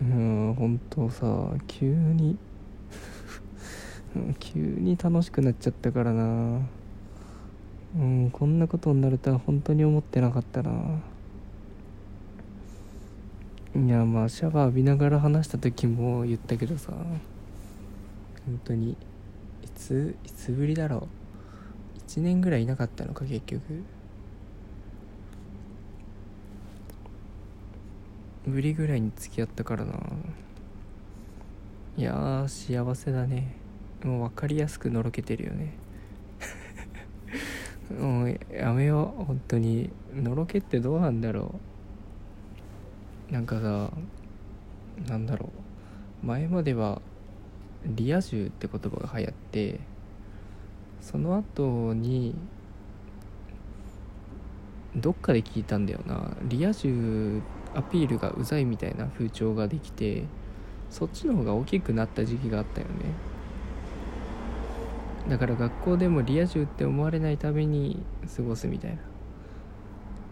うん本当さ急に 急に楽しくなっちゃったからな。うんこんなことになるとは本当に思ってなかったな。いやまあシャワー浴びながら話した時も言ったけどさ本当にいついつぶりだろう。1年ぐらいいなかったのか結局。ぶりぐらいに付き合ったからな。いやー幸せだね。もう分かりやすくのろけてるよね。もうやめよう。本当に。のろけってどうなんだろう。なんかさなんだろう。前まではリア充って言葉が流行ってその後にどっかで聞いたんだよな。リア充ってアピールがうざいみたいな風潮ができてそっちの方が大きくなった時期があったよね。だから学校でもリア充って思われないために過ごすみたいな。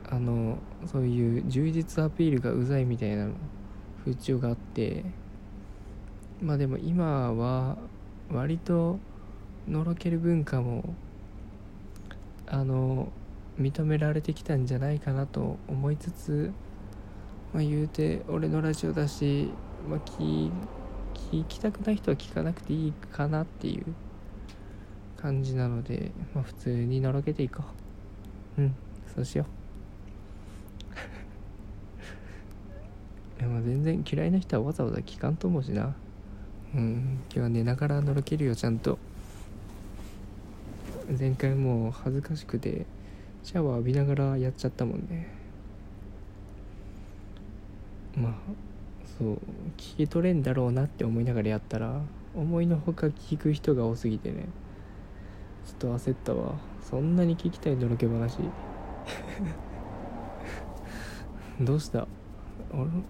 あのそういう充実アピールがうざいみたいな風潮があってまあでも今は割とのろける文化もあの認められてきたんじゃないかなと思いつつまあ言うて俺のラジオだし、まあ、聞きたくない人は聞かなくていいかなっていう感じなので、まあ、普通にのろけていこう。うんそうしよう。でも全然嫌いな人はわざわざ聞かんと思うしな。うん今日は寝ながらのろけるよちゃんと。前回もう恥ずかしくてシャワー浴びながらやっちゃったもんね。まあそう聞き取れんだろうなって思いながらやったら思いのほか聞く人が多すぎてね。ちょっと焦ったわ。そんなに聞きたいのろけ話。どうした？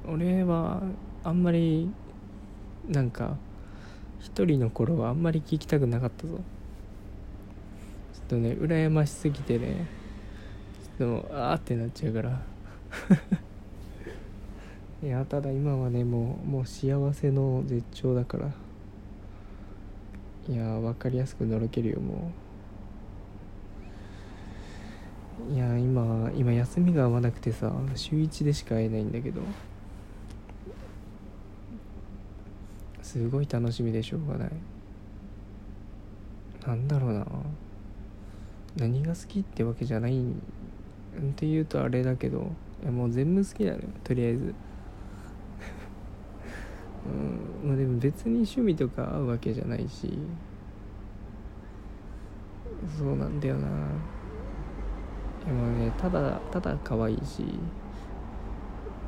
俺はあんまりなんか一人の頃はあんまり聞きたくなかったぞ。ちょっとね羨ましすぎてね。ちょっとあーってなっちゃうから。いやただ今はねもうもう幸せの絶頂だから。いや分かりやすくのろけるよもう。いや今今休みが合わなくてさ週1でしか会えないんだけど。すごい楽しみでしょうがない。なんだろうな。何が好きってわけじゃないんって言うとあれだけどいやもう全部好きなのよとりあえず。まあでも別に趣味とか合うわけじゃないし。そうなんだよな。でもねただただ可愛いし。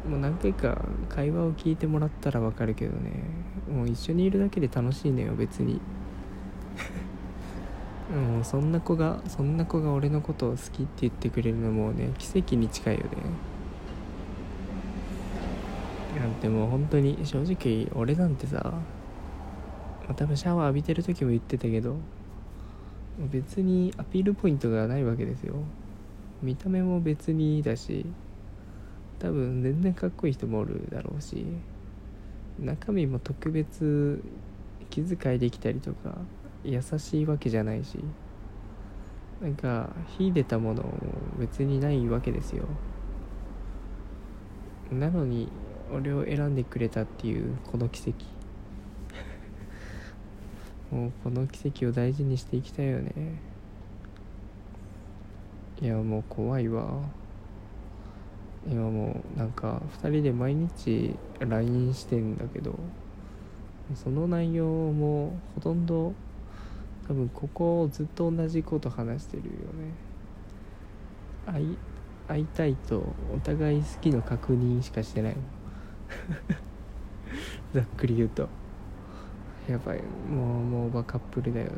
もう何回か会話を聞いてもらったらわかるけどね。もう一緒にいるだけで楽しいのよ別に。もうそんな子がそんな子が俺のことを好きって言ってくれるのもね奇跡に近いよね。なんてもう本当に正直俺なんてさま多分シャワー浴びてる時も言ってたけど別にアピールポイントがないわけですよ。見た目も別にだし多分全然かっこいい人もおるだろうし中身も特別気遣いできたりとか優しいわけじゃないしなんか秀でたものも別にないわけですよ。なのに俺を選んでくれたっていうこの奇跡。もうこの奇跡を大事にしていきたいよね。いやもう怖いわ。今もうなんか2人で毎日 LINE してんだけどその内容もほとんど多分ここずっと同じこと話してるよね。会い会いたいとお互い好きの確認しかしてない ざっくり言うと。やばい。もうもうバカップルだよね。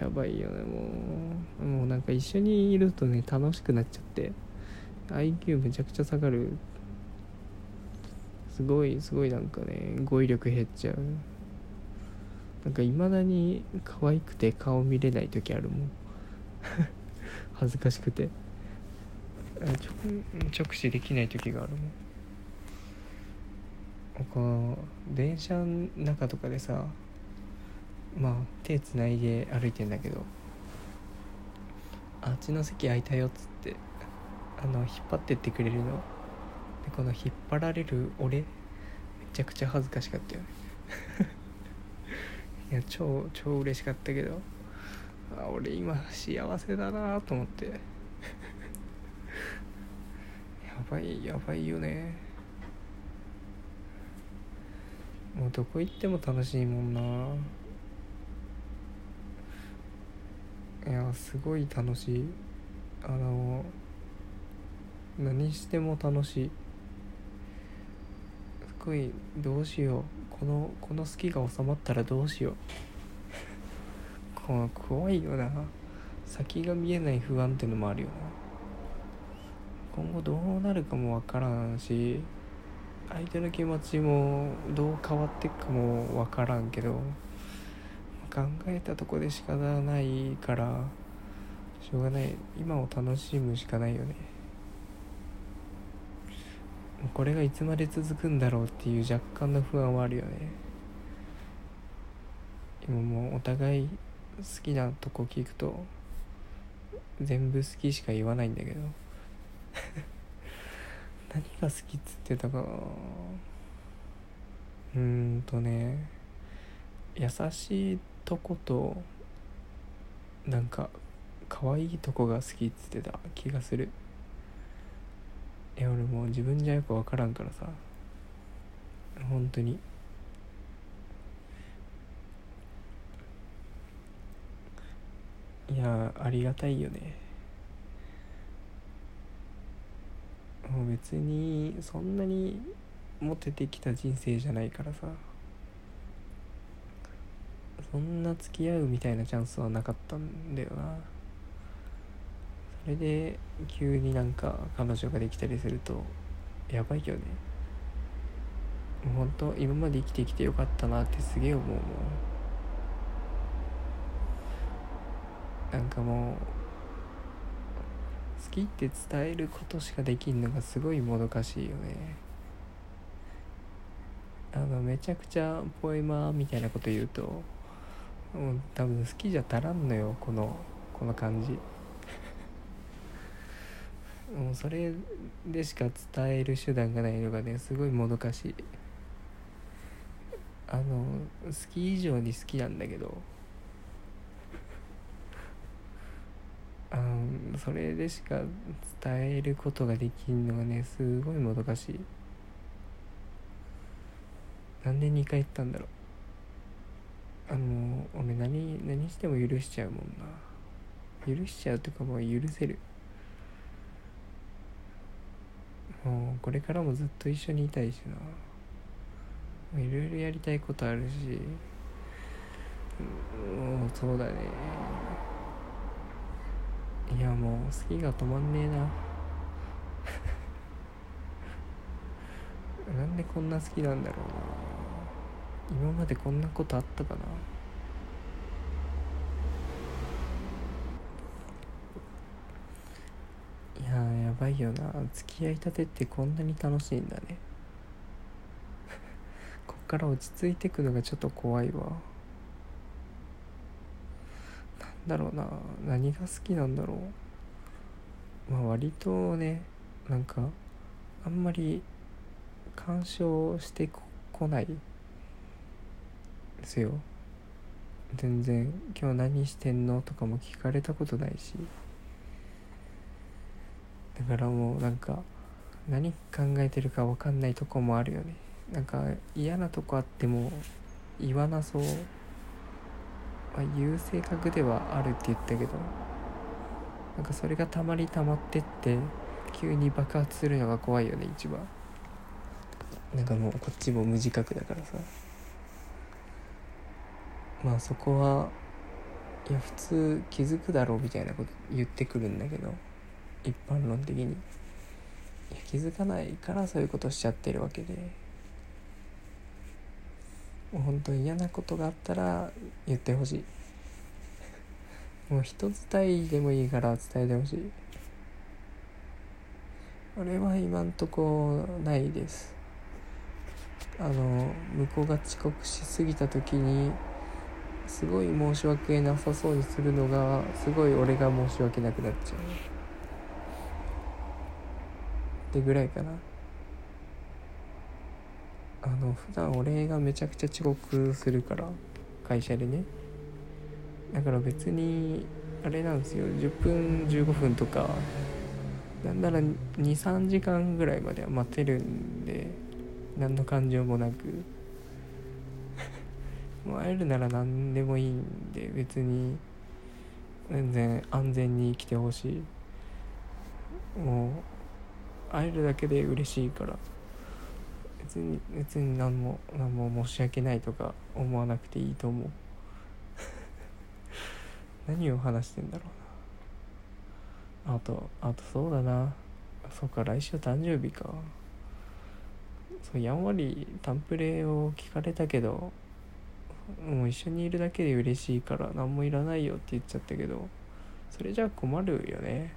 やばいよねもう。もうなんか一緒にいるとね楽しくなっちゃって。IQ めちゃくちゃ下がる。すごいすごいなんかね語彙力減っちゃう。なんかいまだに可愛くて顔見れない時あるもん。恥ずかしくて。直直視できない時があるもん。この電車の中とかでさまあ手つないで歩いてんだけどあっちの席空いたよっつってあの引っ張ってってくれるの。でこの引っ張られる俺めちゃくちゃ恥ずかしかったよね。いや超超嬉しかったけどあ俺今幸せだなと思って。やばいやばいよね。もうどこ行っても楽しいもんな。いやすごい楽しい。あの何しても楽しい。すごいどうしよう。このこの好きが収まったらどうしよう。この怖いよな。先が見えない不安ってのもあるよな。今後どうなるかもわからんし。相手の気持ちもどう変わっていくかもわからんけど考えたとこで仕方ないからしょうがない。今を楽しむしかないよね。これがいつまで続くんだろうっていう若干の不安はあるよね。今もうお互い好きなとこ聞くと全部好きしか言わないんだけど。何が好きっつってたかな。うんとね優しいとことなんか可愛いとこが好きっつってた気がする。いや俺もう自分じゃよく分からんからさ。本当に。いやありがたいよね。もう別にそんなにモテてきた人生じゃないからさ。そんな付き合うみたいなチャンスはなかったんだよな。それで急になんか彼女ができたりするとやばいよね。もうほんと今まで生きてきてよかったなってすげえ思うもん。なんかもうきって伝えることしかできんのがすごいもどかしいよね。あのめちゃくちゃポエマーみたいなこと言うともう多分好きじゃ足らんのよこのこの感じ。もうそれでしか伝える手段がないのがねすごいもどかしい。あの好き以上に好きなんだけどあのそれでしか伝えることができんのがねすごいもどかしい。なんで2回言ったんだろう。あの俺何何しても許しちゃうもんな。許しちゃうとかもう許せる。もうこれからもずっと一緒にいたいしな。いろいろやりたいことあるし。もうそうだね。いやもう好きが止まんねえな。なんでこんな好きなんだろうな。今までこんなことあったかな。いややばいよな。付き合いたてってこんなに楽しいんだね。こっから落ち着いてくのがちょっと怖いわ。だろうな何が好きなんだろう。まあ割とねなんかあんまり干渉してこないですよ。全然「今日何してんの?」とかも聞かれたことないし。だからもうなんか何考えてるか分かんないとこもあるよね。なんか嫌なとこあっても言わなそう、まあ、言う性格ではあるって言ったけどなんかそれがたまりたまってって急に爆発するのが怖いよね一番。なんかもうこっちも無自覚だからさ。まあそこはいや普通気づくだろうみたいなこと言ってくるんだけど一般論的に。いや気づかないからそういうことしちゃってるわけで。本当に嫌なことがあったら言ってほしい。もう人伝いでもいいから伝えてほしい。俺は今んとこないです。あの向こうが遅刻しすぎた時にすごい申し訳なさそうにするのがすごい俺が申し訳なくなっちゃう。ってぐらいかな。あの普段俺がめちゃくちゃ遅刻するから会社でね。だから別にあれなんですよ。10分15分とかなんなら23時間ぐらいまでは待てるんで何の感情もなく。もう会えるなら何でもいいんで別に全然安全に来てほしい。もう会えるだけで嬉しいから。別に別に何も何も申し訳ないとか思わなくていいと思う。何を話してんだろうな。あとあとそうだな。そうか来週誕生日か。そうやんわりタンプレを聞かれたけどもう一緒にいるだけで嬉しいから何もいらないよって言っちゃったけどそれじゃ困るよね。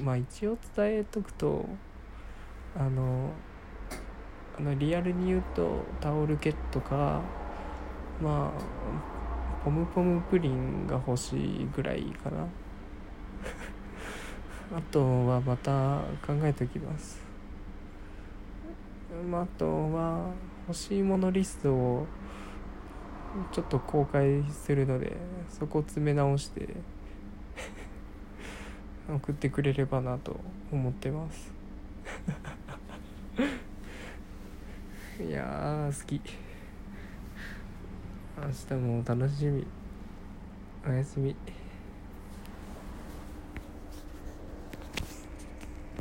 まあ一応伝えとくとあのあのリアルに言うとタオルケットかまあポムポムプリンが欲しいぐらいかな。あとはまた考えておきます。まあ、あとは欲しいものリストをちょっと公開するのでそこを詰め直して 送ってくれればなと思ってます。いや好き。明日も楽しみ。おやすみ。